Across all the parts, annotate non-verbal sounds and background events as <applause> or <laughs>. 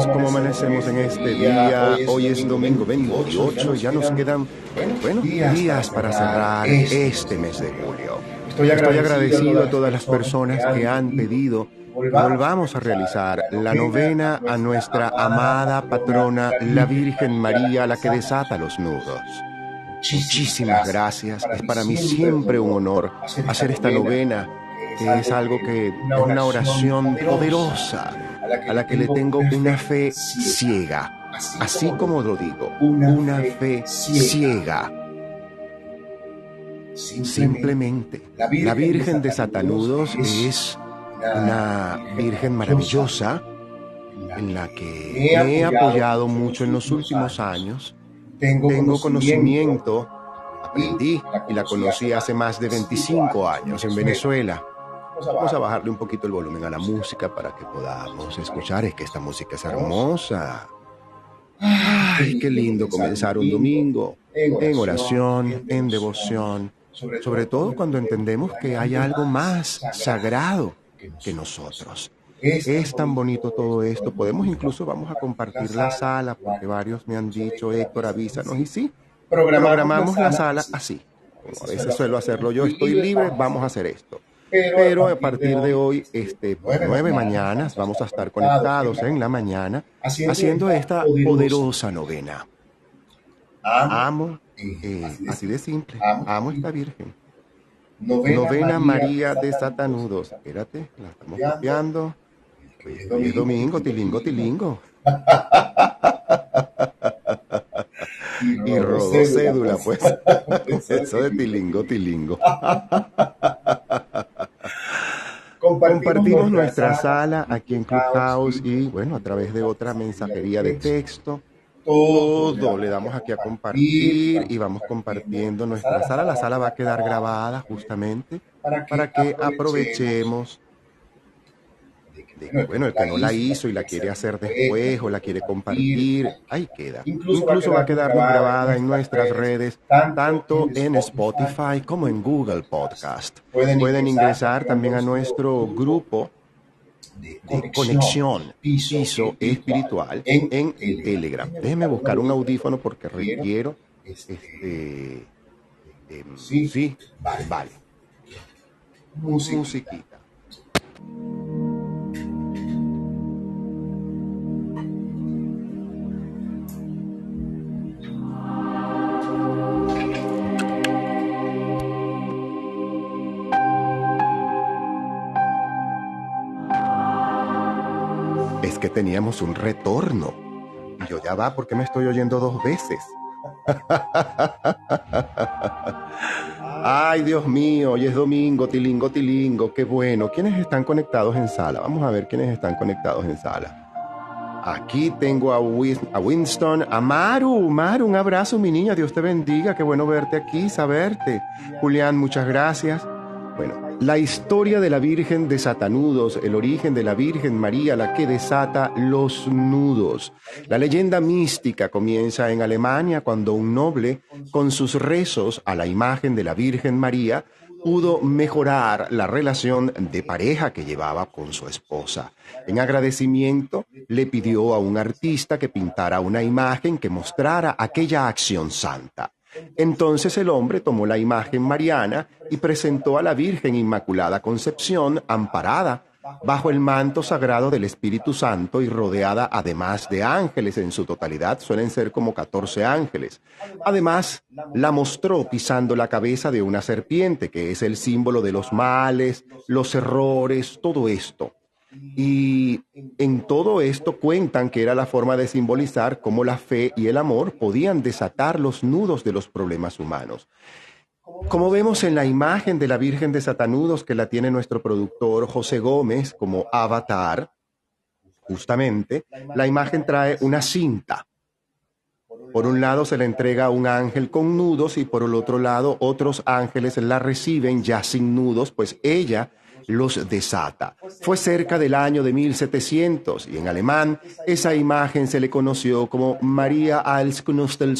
¿Cómo estamos? ¿Cómo amanecemos en este día? Hoy es domingo 28 y ya nos quedan buenos días para cerrar este mes de julio. Estoy agradecido a todas las personas que han pedido volvamos a realizar la novena a nuestra amada patrona, la Virgen María, la que desata los nudos. Muchísimas gracias. Es para mí siempre un honor hacer esta novena, que es algo que es una oración poderosa a la que le tengo una fe ciega, así como lo digo, una fe ciega. Simplemente, la Virgen de Satanudos es una Virgen maravillosa en la que me he apoyado mucho en los últimos años. Tengo conocimiento, aprendí y la conocí hace más de 25 años en Venezuela. Vamos a bajarle un poquito el volumen a la música para que podamos escuchar. Es que esta música es hermosa. Ay, qué lindo comenzar un domingo en oración, en devoción, sobre todo cuando entendemos que hay algo más sagrado que nosotros. Es tan bonito todo esto. Podemos incluso, vamos a compartir la sala, porque varios me han dicho, Héctor, avísanos. Y sí, programamos la sala así. a veces suelo hacerlo yo, estoy libre, vamos a hacer esto. Pero a partir de hoy, este, por nueve mañanas, vamos a estar conectados en la mañana haciendo esta poderosa novena. Amo, eh, así de simple, amo esta Virgen. Novena, María, de Satanudos. Espérate, la estamos copiando. Es domingo, tilingo, tilingo. y rodó cédula, pues. Eso de tilingo, tilingo. Compartimos nuestra sala aquí en Clubhouse y, bueno, a través de otra mensajería de texto. Todo le damos aquí a compartir y vamos compartiendo nuestra sala. La sala va a quedar grabada justamente para que aprovechemos bueno, el que no la hizo y la quiere hacer después o la quiere compartir, ahí queda. Incluso va a quedar grabada en nuestras redes, tanto en Spotify como en Google Podcast. Pueden ingresar también a nuestro grupo de, conexión piso espiritual en, el Telegram. Déjeme buscar un audífono porque requiero este, este em, sí, vale, vale. Musiquita. Que teníamos un retorno. Y yo ya va, porque me estoy oyendo dos veces? <laughs> Ay, Dios mío, hoy es domingo, tilingo, tilingo, qué bueno. ¿Quiénes están conectados en sala? Vamos a ver quiénes están conectados en sala. Aquí tengo a, Winston, a Maru. Maru, un abrazo, mi niña. Dios te bendiga. Qué bueno verte aquí, saberte. Julián, muchas gracias. Bueno, la historia de la Virgen de Satanudos, el origen de la Virgen María, la que desata los nudos. La leyenda mística comienza en Alemania cuando un noble, con sus rezos a la imagen de la Virgen María, pudo mejorar la relación de pareja que llevaba con su esposa. En agradecimiento, le pidió a un artista que pintara una imagen que mostrara aquella acción santa. Entonces el hombre tomó la imagen mariana y presentó a la Virgen Inmaculada Concepción amparada bajo el manto sagrado del Espíritu Santo y rodeada además de ángeles en su totalidad, suelen ser como 14 ángeles. Además, la mostró pisando la cabeza de una serpiente, que es el símbolo de los males, los errores, todo esto. Y en todo esto cuentan que era la forma de simbolizar cómo la fe y el amor podían desatar los nudos de los problemas humanos. Como vemos en la imagen de la Virgen de Satanudos que la tiene nuestro productor José Gómez como avatar, justamente, la imagen trae una cinta. Por un lado se le entrega un ángel con nudos y por el otro lado otros ángeles la reciben ya sin nudos, pues ella los desata. Fue cerca del año de 1700 y en alemán esa imagen se le conoció como María als Knustel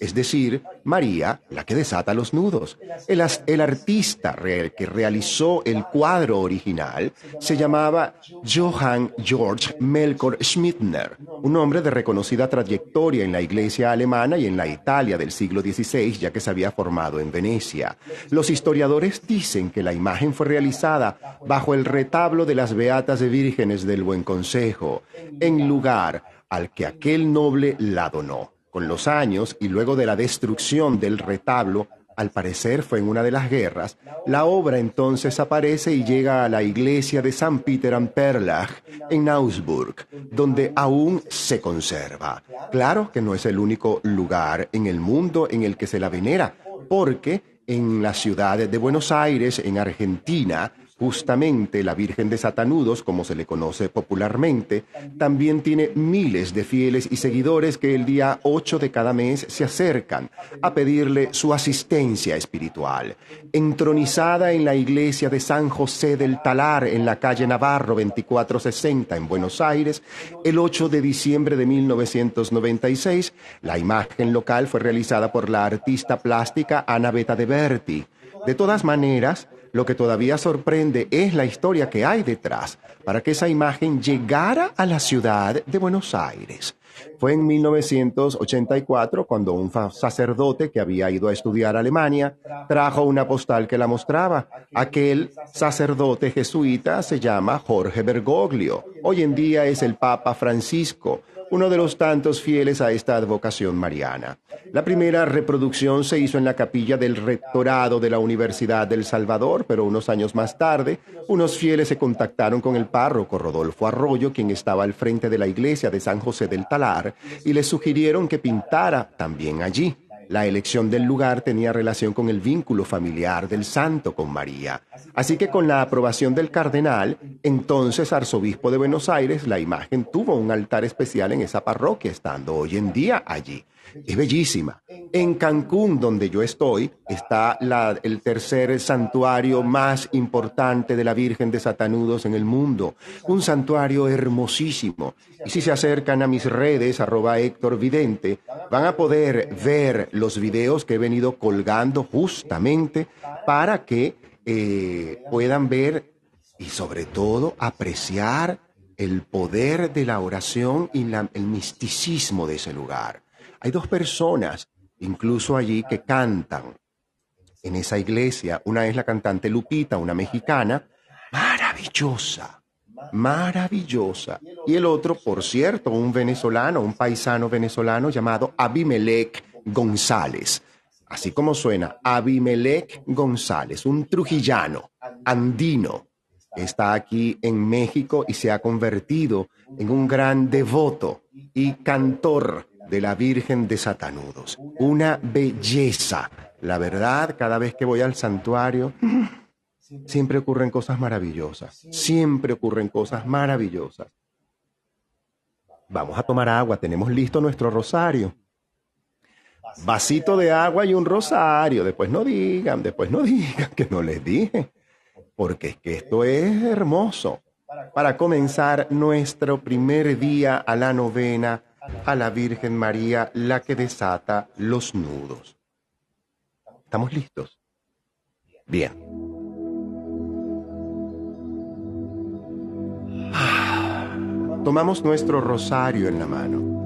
es decir, María, la que desata los nudos. El, artista real que realizó el cuadro original se llamaba Johann Georg Melchior Schmittner, un hombre de reconocida trayectoria en la iglesia alemana y en la Italia del siglo XVI, ya que se había formado en Venecia. Los historiadores dicen que la imagen fue realizada bajo el retablo de las Beatas Vírgenes del Buen Consejo, en lugar al que aquel noble la donó. Con los años y luego de la destrucción del retablo, al parecer fue en una de las guerras, la obra entonces aparece y llega a la iglesia de San Peter am Perlach en Augsburg, donde aún se conserva. Claro que no es el único lugar en el mundo en el que se la venera, porque en la ciudad de Buenos Aires, en Argentina, Justamente la Virgen de Satanudos, como se le conoce popularmente, también tiene miles de fieles y seguidores que el día 8 de cada mes se acercan a pedirle su asistencia espiritual. Entronizada en la iglesia de San José del Talar en la calle Navarro 2460 en Buenos Aires, el 8 de diciembre de 1996, la imagen local fue realizada por la artista plástica Ana Beta de Berti. De todas maneras, lo que todavía sorprende es la historia que hay detrás para que esa imagen llegara a la ciudad de Buenos Aires. Fue en 1984 cuando un sacerdote que había ido a estudiar a Alemania trajo una postal que la mostraba. Aquel sacerdote jesuita se llama Jorge Bergoglio. Hoy en día es el Papa Francisco uno de los tantos fieles a esta advocación mariana. La primera reproducción se hizo en la capilla del rectorado de la Universidad del Salvador, pero unos años más tarde, unos fieles se contactaron con el párroco Rodolfo Arroyo, quien estaba al frente de la iglesia de San José del Talar, y le sugirieron que pintara también allí. La elección del lugar tenía relación con el vínculo familiar del santo con María. Así que con la aprobación del cardenal, entonces arzobispo de Buenos Aires, la imagen tuvo un altar especial en esa parroquia, estando hoy en día allí. Es bellísima. En Cancún, donde yo estoy, está el tercer santuario más importante de la Virgen de Satanudos en el mundo. Un santuario hermosísimo. Y si se acercan a mis redes, arroba Héctor Vidente, van a poder ver los videos que he venido colgando justamente para que eh, puedan ver y sobre todo apreciar el poder de la oración y el misticismo de ese lugar. Hay dos personas, incluso allí, que cantan en esa iglesia. Una es la cantante Lupita, una mexicana, maravillosa, maravillosa. Y el otro, por cierto, un venezolano, un paisano venezolano llamado Abimelech González. Así como suena, Abimelech González, un trujillano, andino, está aquí en México y se ha convertido en un gran devoto y cantor de la Virgen de Satanudos. Una belleza. La verdad, cada vez que voy al santuario, siempre ocurren cosas maravillosas. Siempre ocurren cosas maravillosas. Vamos a tomar agua, tenemos listo nuestro rosario. Vasito de agua y un rosario. Después no digan, después no <laughs> digan que no les dije. Porque es que esto es hermoso. Para comenzar nuestro primer día a la novena a la Virgen María, la que desata los nudos. ¿Estamos listos? Bien. Tomamos nuestro rosario en la mano.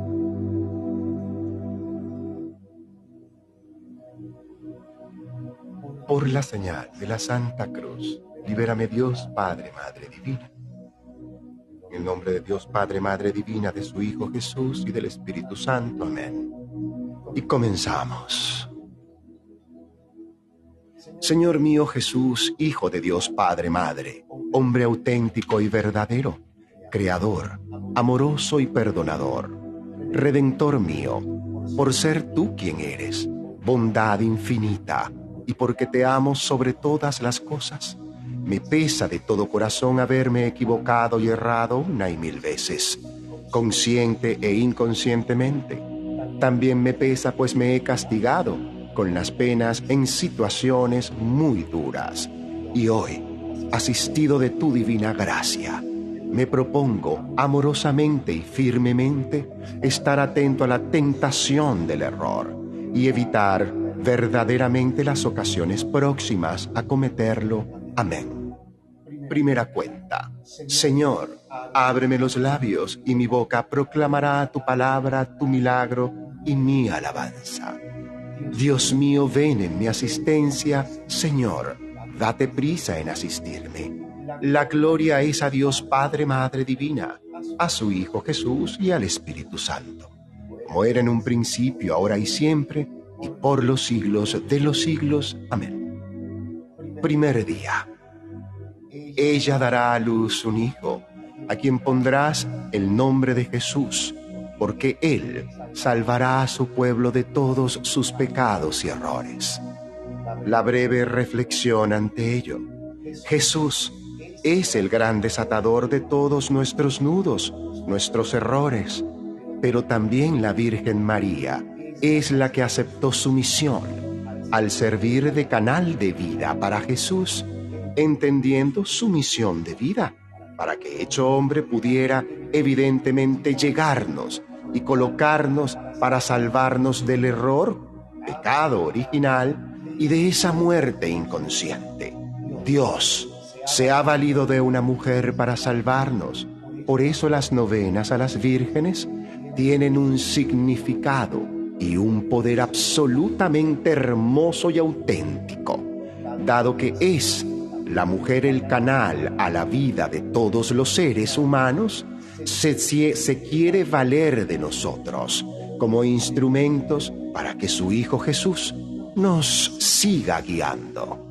Por la señal de la Santa Cruz, libérame Dios, Padre, Madre Divina en el nombre de Dios Padre, Madre Divina, de su Hijo Jesús y del Espíritu Santo. Amén. Y comenzamos. Señor mío Jesús, Hijo de Dios Padre, Madre, hombre auténtico y verdadero, Creador, amoroso y perdonador, Redentor mío, por ser tú quien eres, bondad infinita, y porque te amo sobre todas las cosas me pesa de todo corazón haberme equivocado y errado una y mil veces, consciente e inconscientemente. También me pesa pues me he castigado con las penas en situaciones muy duras. Y hoy, asistido de tu divina gracia, me propongo amorosamente y firmemente estar atento a la tentación del error y evitar verdaderamente las ocasiones próximas a cometerlo. Amén. Primera cuenta. Señor, ábreme los labios y mi boca proclamará tu palabra, tu milagro y mi alabanza. Dios mío, ven en mi asistencia, Señor, date prisa en asistirme. La gloria es a Dios Padre, Madre Divina, a su Hijo Jesús y al Espíritu Santo, como era en un principio, ahora y siempre, y por los siglos de los siglos. Amén. Primer día. Ella dará a luz un hijo, a quien pondrás el nombre de Jesús, porque él salvará a su pueblo de todos sus pecados y errores. La breve reflexión ante ello. Jesús es el gran desatador de todos nuestros nudos, nuestros errores, pero también la Virgen María es la que aceptó su misión al servir de canal de vida para Jesús, entendiendo su misión de vida, para que hecho hombre pudiera evidentemente llegarnos y colocarnos para salvarnos del error, pecado original y de esa muerte inconsciente. Dios se ha valido de una mujer para salvarnos. Por eso las novenas a las vírgenes tienen un significado y un poder absolutamente hermoso y auténtico, dado que es la mujer el canal a la vida de todos los seres humanos, se, se, quiere valer de nosotros como instrumentos para que su Hijo Jesús nos siga guiando.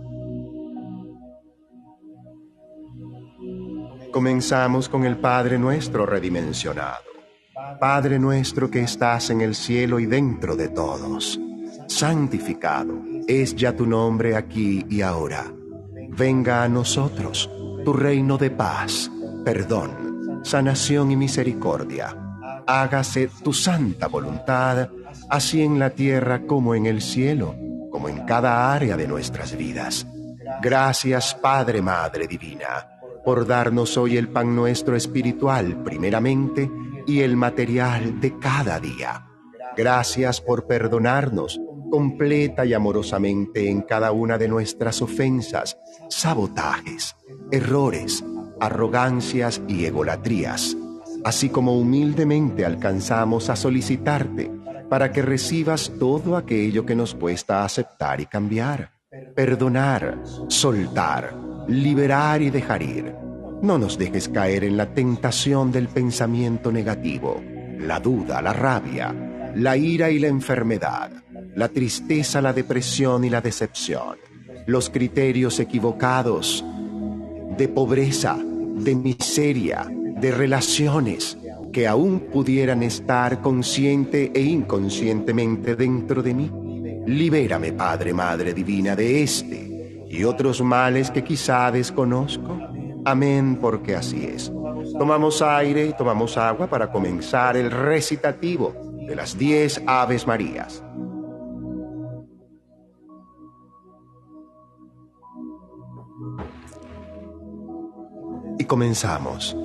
Comenzamos con el Padre nuestro redimensionado. Padre nuestro que estás en el cielo y dentro de todos, santificado es ya tu nombre aquí y ahora. Venga a nosotros tu reino de paz, perdón, sanación y misericordia. Hágase tu santa voluntad, así en la tierra como en el cielo, como en cada área de nuestras vidas. Gracias Padre, Madre Divina por darnos hoy el pan nuestro espiritual primeramente y el material de cada día. Gracias por perdonarnos completa y amorosamente en cada una de nuestras ofensas, sabotajes, errores, arrogancias y egolatrías, así como humildemente alcanzamos a solicitarte para que recibas todo aquello que nos cuesta aceptar y cambiar, perdonar, soltar, liberar y dejar ir. No nos dejes caer en la tentación del pensamiento negativo, la duda, la rabia, la ira y la enfermedad, la tristeza, la depresión y la decepción, los criterios equivocados de pobreza, de miseria, de relaciones que aún pudieran estar consciente e inconscientemente dentro de mí. Libérame, Padre, Madre Divina, de este y otros males que quizá desconozco. Amén, porque así es. Tomamos aire y tomamos agua para comenzar el recitativo de las diez Aves Marías. Y comenzamos.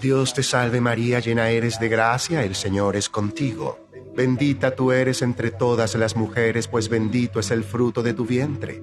Dios te salve María, llena eres de gracia, el Señor es contigo. Bendita tú eres entre todas las mujeres, pues bendito es el fruto de tu vientre,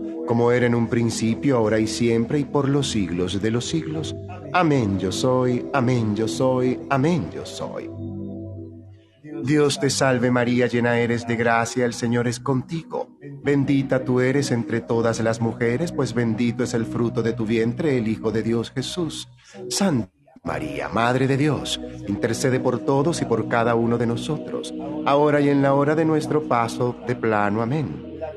como era en un principio, ahora y siempre, y por los siglos de los siglos. Amén yo soy, amén yo soy, amén yo soy. Dios te salve María, llena eres de gracia, el Señor es contigo. Bendita tú eres entre todas las mujeres, pues bendito es el fruto de tu vientre, el Hijo de Dios Jesús. Santa María, Madre de Dios, intercede por todos y por cada uno de nosotros, ahora y en la hora de nuestro paso de plano. Amén.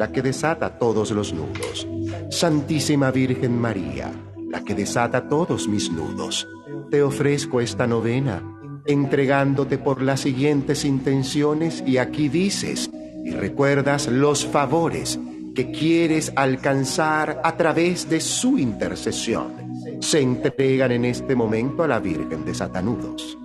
la que desata todos los nudos. Santísima Virgen María, la que desata todos mis nudos. Te ofrezco esta novena, entregándote por las siguientes intenciones y aquí dices, y recuerdas los favores que quieres alcanzar a través de su intercesión, se entregan en este momento a la Virgen de Satanudos.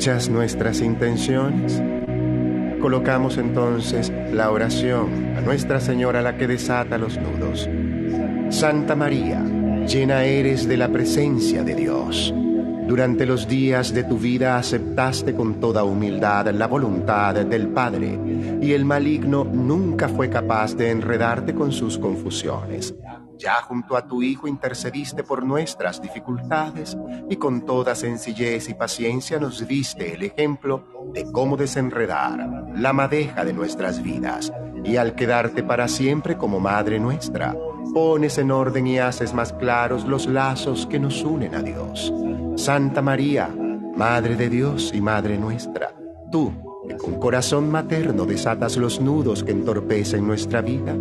Dichas nuestras intenciones, colocamos entonces la oración a Nuestra Señora la que desata los nudos. Santa María, llena eres de la presencia de Dios. Durante los días de tu vida aceptaste con toda humildad la voluntad del Padre, y el maligno nunca fue capaz de enredarte con sus confusiones. Ya junto a tu Hijo intercediste por nuestras dificultades y con toda sencillez y paciencia nos diste el ejemplo de cómo desenredar la madeja de nuestras vidas. Y al quedarte para siempre como Madre nuestra, pones en orden y haces más claros los lazos que nos unen a Dios. Santa María, Madre de Dios y Madre nuestra, tú, que con corazón materno desatas los nudos que entorpecen nuestra vida,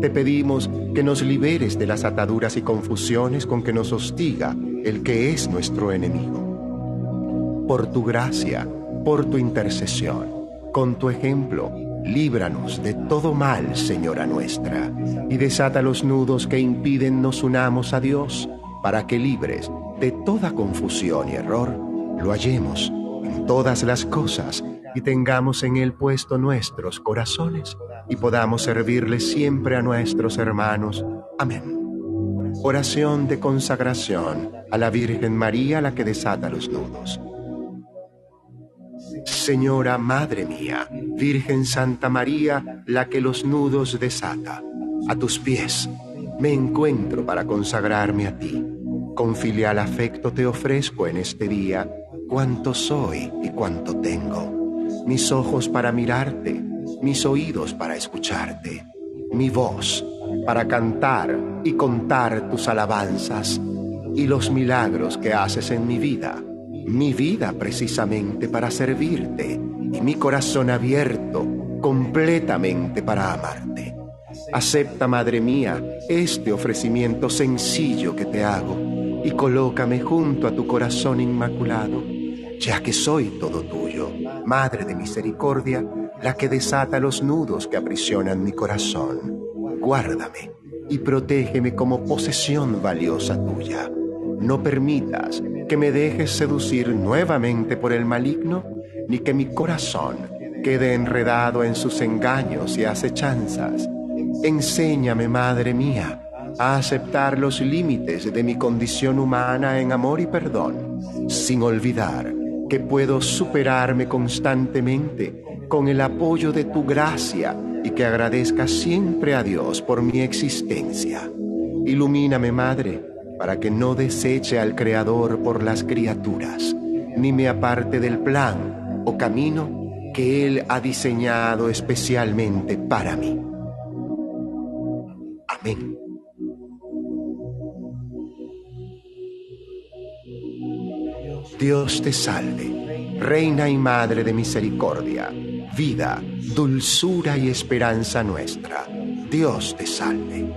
te pedimos que nos liberes de las ataduras y confusiones con que nos hostiga el que es nuestro enemigo. Por tu gracia, por tu intercesión, con tu ejemplo, líbranos de todo mal, Señora nuestra, y desata los nudos que impiden nos unamos a Dios, para que libres de toda confusión y error, lo hallemos en todas las cosas y tengamos en Él puesto nuestros corazones y podamos servirle siempre a nuestros hermanos. Amén. Oración de consagración a la Virgen María, la que desata los nudos. Señora Madre mía, Virgen Santa María, la que los nudos desata, a tus pies me encuentro para consagrarme a ti. Con filial afecto te ofrezco en este día cuanto soy y cuanto tengo mis ojos para mirarte, mis oídos para escucharte, mi voz para cantar y contar tus alabanzas y los milagros que haces en mi vida, mi vida precisamente para servirte y mi corazón abierto completamente para amarte. Acepta, Madre mía, este ofrecimiento sencillo que te hago y colócame junto a tu corazón inmaculado, ya que soy todo tuyo Madre de misericordia, que desata los nudos que aprisionan mi corazón. Guárdame y protégeme como posesión valiosa tuya. No permitas que me dejes seducir nuevamente por el maligno, ni que mi corazón quede enredado en sus engaños y acechanzas. Enséñame, Madre mía, a aceptar los límites de mi condición humana en amor y perdón, sin olvidar que puedo superarme constantemente con el apoyo de tu gracia y que agradezca siempre a Dios por mi existencia. Ilumíname, Madre, para que no deseche al Creador por las criaturas, ni me aparte del plan o camino que Él ha diseñado especialmente para mí. Amén. Dios te salve, Reina y Madre de Misericordia, vida, dulzura y esperanza nuestra. Dios te salve.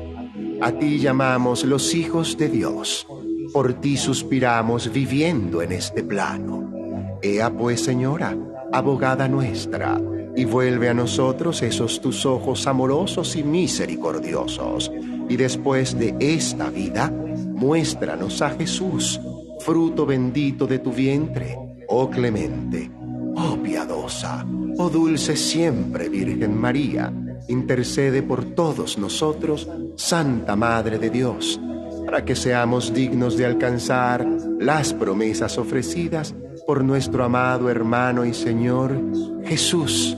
A ti llamamos los hijos de Dios, por ti suspiramos viviendo en este plano. Ea pues, Señora, abogada nuestra, y vuelve a nosotros esos tus ojos amorosos y misericordiosos, y después de esta vida, muéstranos a Jesús fruto bendito de tu vientre, oh clemente, oh piadosa, oh dulce siempre Virgen María, intercede por todos nosotros, Santa Madre de Dios, para que seamos dignos de alcanzar las promesas ofrecidas por nuestro amado hermano y Señor Jesús.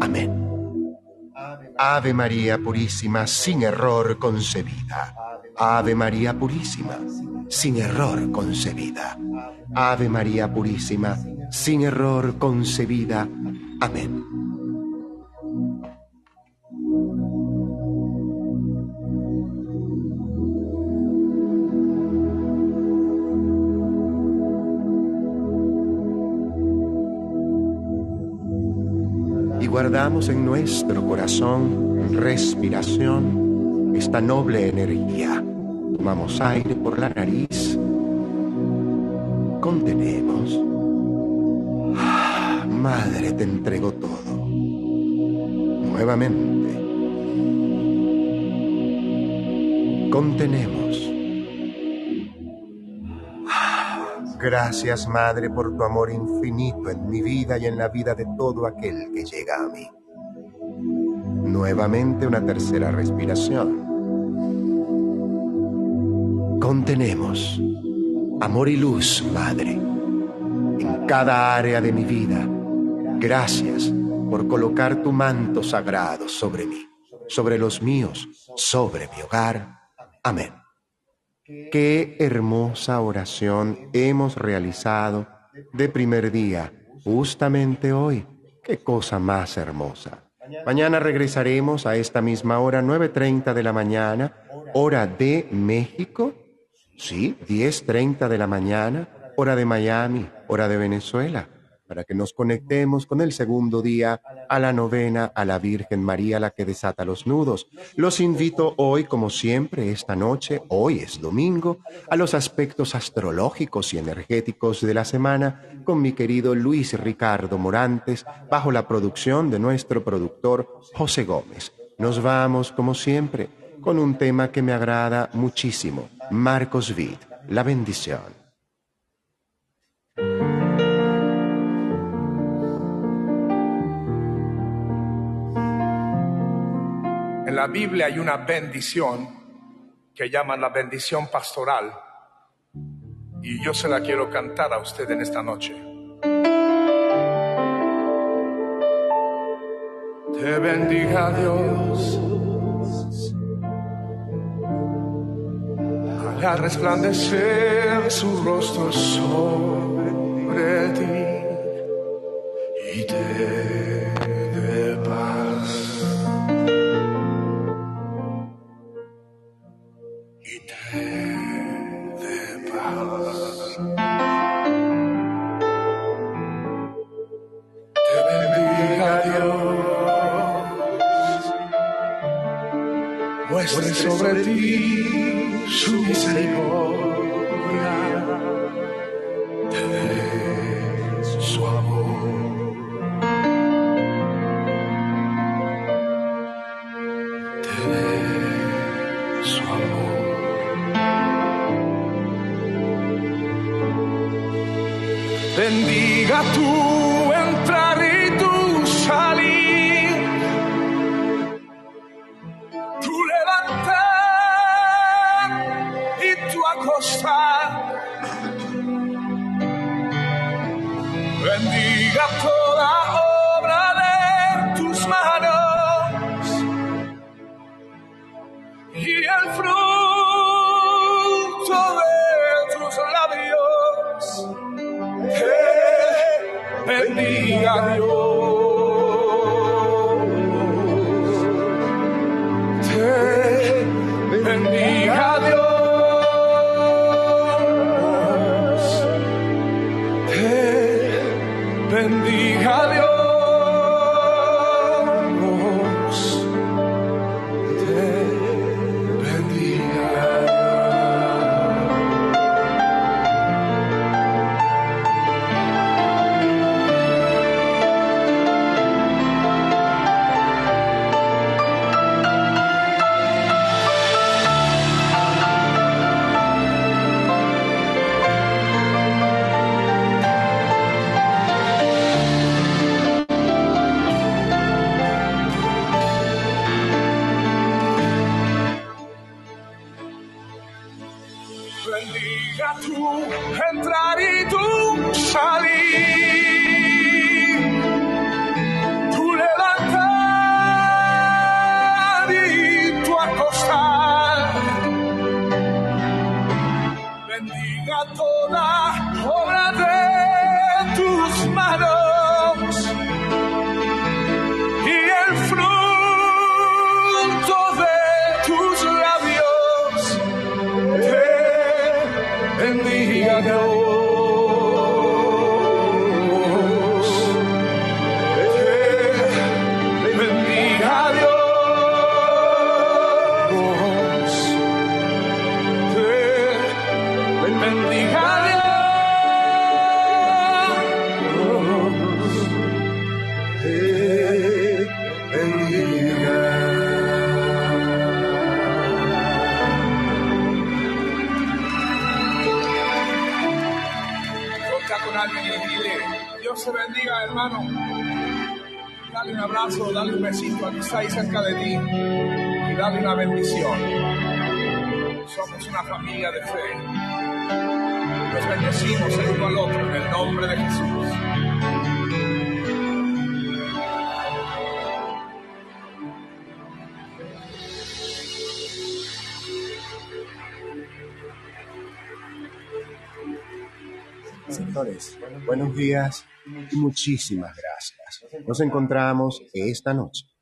Amén. Ave María Purísima, sin error concebida. Ave María Purísima sin error concebida. Ave María Purísima, sin error concebida. Amén. Y guardamos en nuestro corazón, respiración, esta noble energía Tomamos aire por la nariz, contenemos. Ah, madre, te entrego todo. Nuevamente. Contenemos. Gracias, Madre, por tu amor infinito en mi vida y en la vida de todo aquel que llega a mí. Nuevamente una tercera respiración. Contenemos amor y luz, Madre, en cada área de mi vida. Gracias por colocar tu manto sagrado sobre mí, sobre los míos, sobre mi hogar. Amén. Qué hermosa oración hemos realizado de primer día, justamente hoy. Qué cosa más hermosa. Mañana regresaremos a esta misma hora, 9.30 de la mañana, hora de México. Sí, 10.30 de la mañana, hora de Miami, hora de Venezuela para que nos conectemos con el segundo día a la novena a la Virgen María, la que desata los nudos. Los invito hoy, como siempre, esta noche, hoy es domingo, a los aspectos astrológicos y energéticos de la semana con mi querido Luis Ricardo Morantes, bajo la producción de nuestro productor José Gómez. Nos vamos, como siempre, con un tema que me agrada muchísimo, Marcos Vid, la bendición. En la Biblia hay una bendición que llaman la bendición pastoral y yo se la quiero cantar a usted en esta noche. Te bendiga Dios. Haga resplandecer su rostro sobre ti su amor. Bendiga tu In the I. está ahí cerca de ti y dale una bendición. Somos una familia de fe. Nos bendecimos el uno al otro en el nombre de Jesús. Señores, buenos días y muchísimas gracias. Nos encontramos esta noche